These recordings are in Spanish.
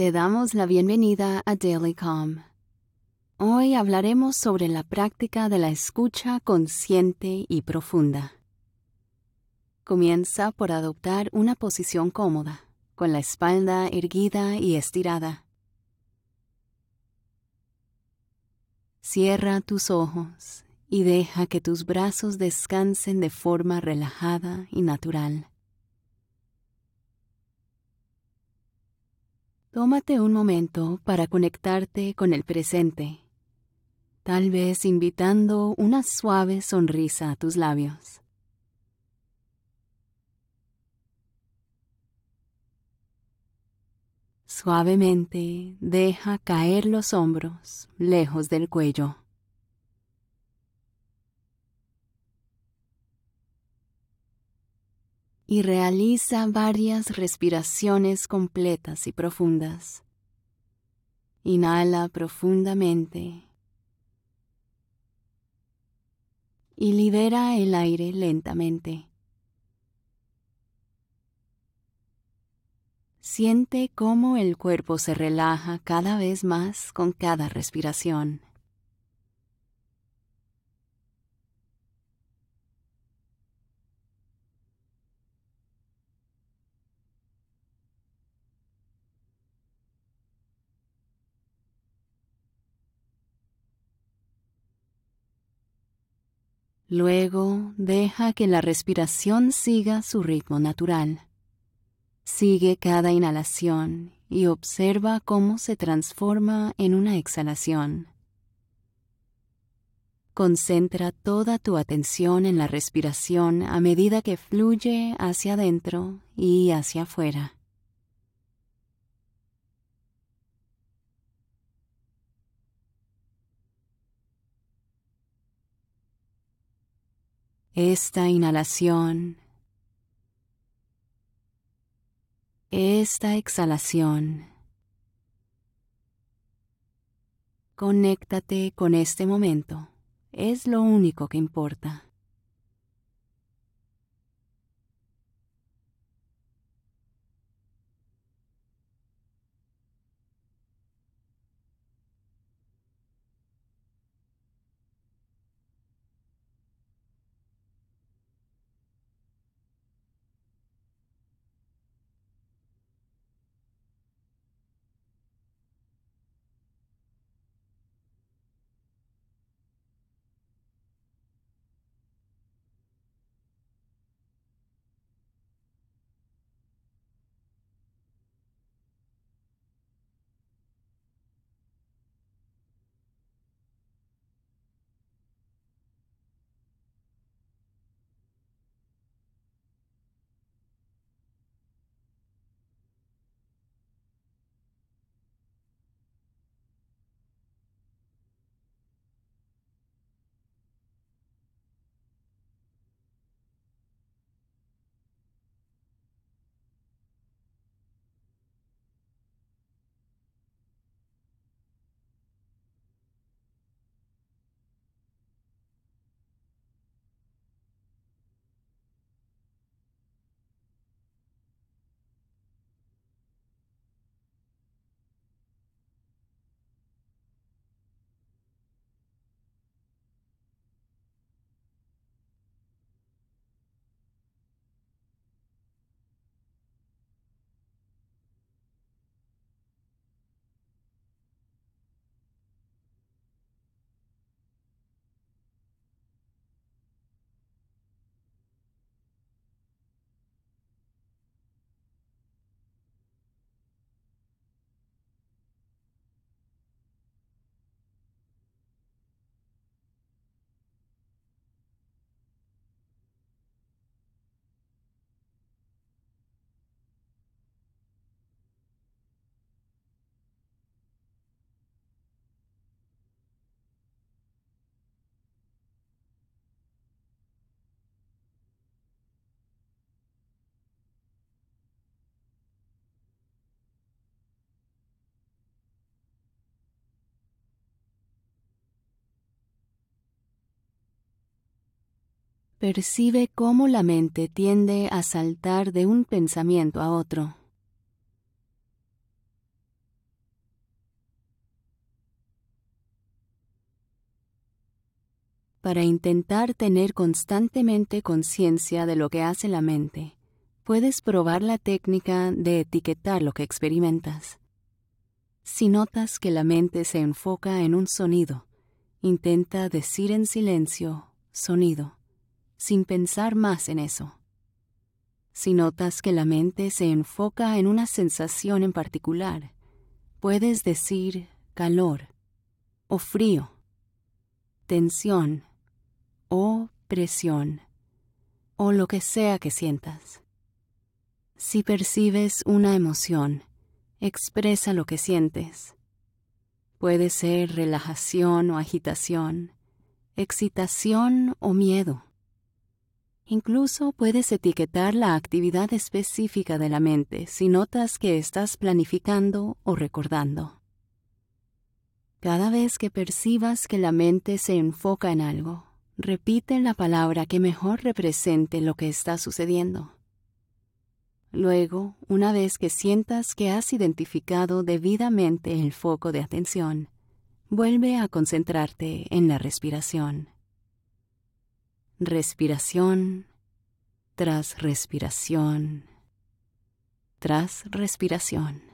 Te damos la bienvenida a Daily Calm. Hoy hablaremos sobre la práctica de la escucha consciente y profunda. Comienza por adoptar una posición cómoda, con la espalda erguida y estirada. Cierra tus ojos y deja que tus brazos descansen de forma relajada y natural. Tómate un momento para conectarte con el presente, tal vez invitando una suave sonrisa a tus labios. Suavemente deja caer los hombros lejos del cuello. Y realiza varias respiraciones completas y profundas. Inhala profundamente y libera el aire lentamente. Siente cómo el cuerpo se relaja cada vez más con cada respiración. Luego deja que la respiración siga su ritmo natural. Sigue cada inhalación y observa cómo se transforma en una exhalación. Concentra toda tu atención en la respiración a medida que fluye hacia adentro y hacia afuera. Esta inhalación esta exhalación. Conéctate con este momento. Es lo único que importa. percibe cómo la mente tiende a saltar de un pensamiento a otro. Para intentar tener constantemente conciencia de lo que hace la mente, puedes probar la técnica de etiquetar lo que experimentas. Si notas que la mente se enfoca en un sonido, intenta decir en silencio sonido sin pensar más en eso. Si notas que la mente se enfoca en una sensación en particular, puedes decir calor o frío, tensión o presión, o lo que sea que sientas. Si percibes una emoción, expresa lo que sientes. Puede ser relajación o agitación, excitación o miedo. Incluso puedes etiquetar la actividad específica de la mente si notas que estás planificando o recordando. Cada vez que percibas que la mente se enfoca en algo, repite la palabra que mejor represente lo que está sucediendo. Luego, una vez que sientas que has identificado debidamente el foco de atención, vuelve a concentrarte en la respiración. Respiración tras respiración tras respiración.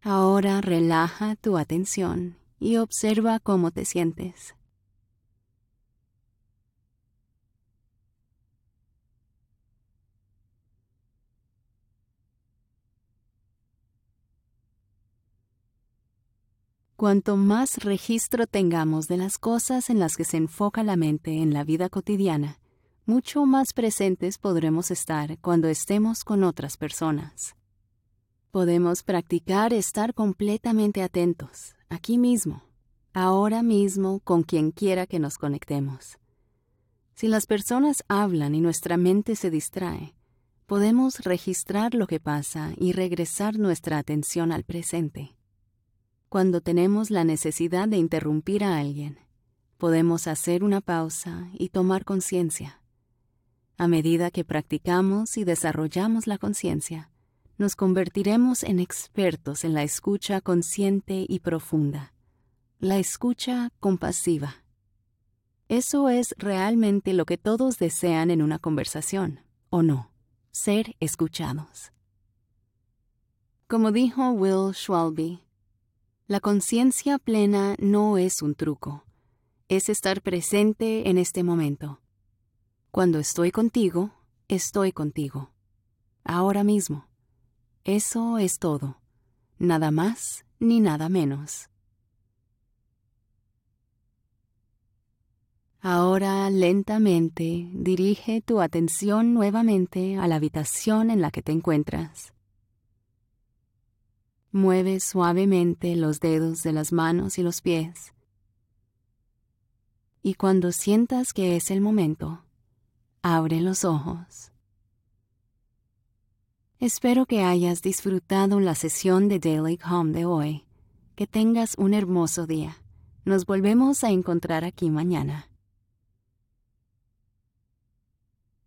Ahora relaja tu atención y observa cómo te sientes. Cuanto más registro tengamos de las cosas en las que se enfoca la mente en la vida cotidiana, mucho más presentes podremos estar cuando estemos con otras personas. Podemos practicar estar completamente atentos, aquí mismo, ahora mismo, con quien quiera que nos conectemos. Si las personas hablan y nuestra mente se distrae, podemos registrar lo que pasa y regresar nuestra atención al presente. Cuando tenemos la necesidad de interrumpir a alguien, podemos hacer una pausa y tomar conciencia. A medida que practicamos y desarrollamos la conciencia, nos convertiremos en expertos en la escucha consciente y profunda, la escucha compasiva. Eso es realmente lo que todos desean en una conversación, ¿o no? Ser escuchados. Como dijo Will Schwalbe, la conciencia plena no es un truco, es estar presente en este momento. Cuando estoy contigo, estoy contigo. Ahora mismo. Eso es todo, nada más ni nada menos. Ahora lentamente dirige tu atención nuevamente a la habitación en la que te encuentras. Mueve suavemente los dedos de las manos y los pies. Y cuando sientas que es el momento, abre los ojos. Espero que hayas disfrutado la sesión de Daily Calm de hoy. Que tengas un hermoso día. Nos volvemos a encontrar aquí mañana.